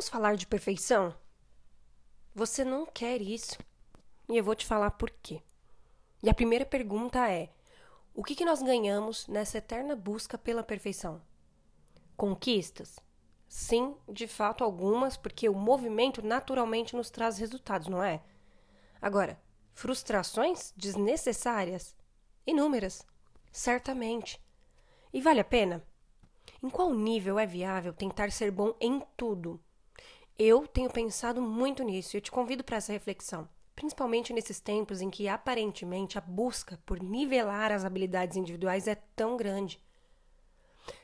Vamos falar de perfeição? Você não quer isso. E eu vou te falar por quê. E a primeira pergunta é: o que, que nós ganhamos nessa eterna busca pela perfeição? Conquistas? Sim, de fato, algumas, porque o movimento naturalmente nos traz resultados, não é? Agora, frustrações desnecessárias? Inúmeras, certamente. E vale a pena? Em qual nível é viável tentar ser bom em tudo? Eu tenho pensado muito nisso e eu te convido para essa reflexão, principalmente nesses tempos em que aparentemente a busca por nivelar as habilidades individuais é tão grande.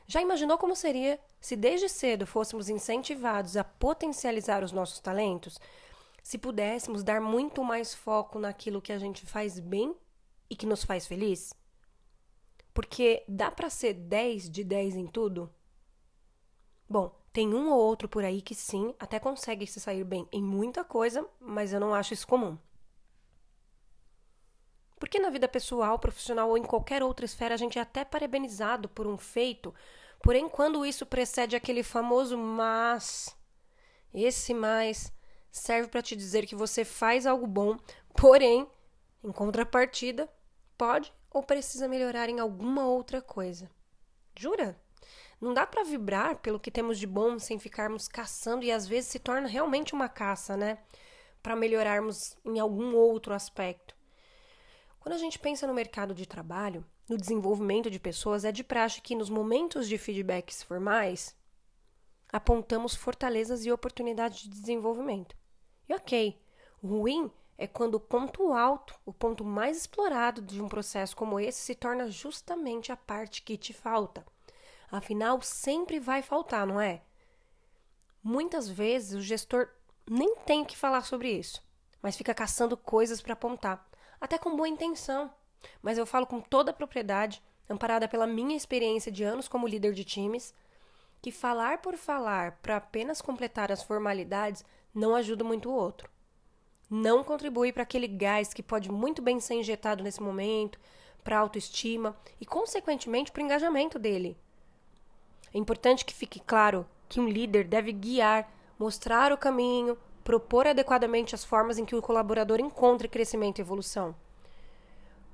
Já imaginou como seria se desde cedo fôssemos incentivados a potencializar os nossos talentos? Se pudéssemos dar muito mais foco naquilo que a gente faz bem e que nos faz feliz? Porque dá para ser 10 de 10 em tudo? Bom, tem um ou outro por aí que sim, até consegue se sair bem em muita coisa, mas eu não acho isso comum. Porque na vida pessoal, profissional ou em qualquer outra esfera a gente é até parabenizado por um feito, porém quando isso precede aquele famoso mas, esse mais serve para te dizer que você faz algo bom, porém, em contrapartida, pode ou precisa melhorar em alguma outra coisa. Jura? Não dá para vibrar pelo que temos de bom sem ficarmos caçando e às vezes se torna realmente uma caça, né? Para melhorarmos em algum outro aspecto. Quando a gente pensa no mercado de trabalho, no desenvolvimento de pessoas, é de praxe que nos momentos de feedbacks formais apontamos fortalezas e oportunidades de desenvolvimento. E ok, ruim é quando o ponto alto, o ponto mais explorado de um processo como esse, se torna justamente a parte que te falta. Afinal, sempre vai faltar, não é? Muitas vezes o gestor nem tem que falar sobre isso, mas fica caçando coisas para apontar, até com boa intenção. Mas eu falo com toda a propriedade, amparada pela minha experiência de anos como líder de times, que falar por falar para apenas completar as formalidades não ajuda muito o outro não contribui para aquele gás que pode muito bem ser injetado nesse momento, para a autoestima e, consequentemente, para o engajamento dele. É importante que fique claro que um líder deve guiar, mostrar o caminho, propor adequadamente as formas em que o colaborador encontre crescimento e evolução.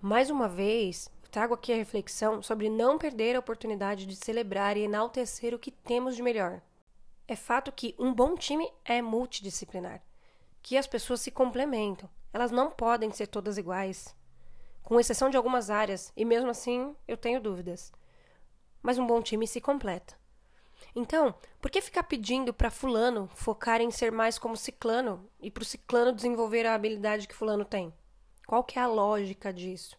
Mais uma vez, trago aqui a reflexão sobre não perder a oportunidade de celebrar e enaltecer o que temos de melhor. É fato que um bom time é multidisciplinar que as pessoas se complementam. Elas não podem ser todas iguais, com exceção de algumas áreas, e mesmo assim eu tenho dúvidas. Mas um bom time se completa. Então, por que ficar pedindo para fulano focar em ser mais como ciclano e para o ciclano desenvolver a habilidade que fulano tem? Qual que é a lógica disso?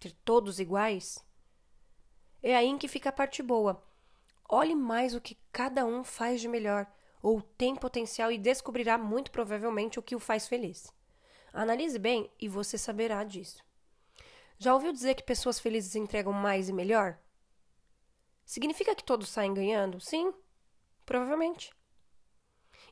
Ter todos iguais? É aí em que fica a parte boa. Olhe mais o que cada um faz de melhor ou tem potencial e descobrirá muito provavelmente o que o faz feliz. Analise bem e você saberá disso. Já ouviu dizer que pessoas felizes entregam mais e melhor? Significa que todos saem ganhando? Sim, provavelmente.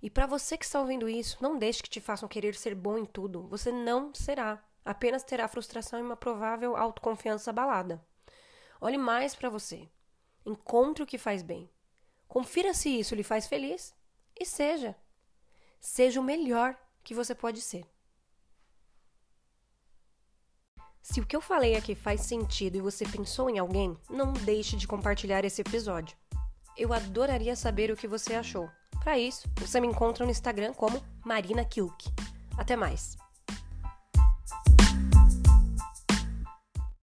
E para você que está ouvindo isso, não deixe que te façam querer ser bom em tudo. Você não será. Apenas terá frustração e uma provável autoconfiança abalada. Olhe mais para você. Encontre o que faz bem. Confira se isso lhe faz feliz e seja. Seja o melhor que você pode ser. Se o que eu falei aqui faz sentido e você pensou em alguém, não deixe de compartilhar esse episódio. Eu adoraria saber o que você achou. Para isso, você me encontra no Instagram como Marina Kilk. Até mais!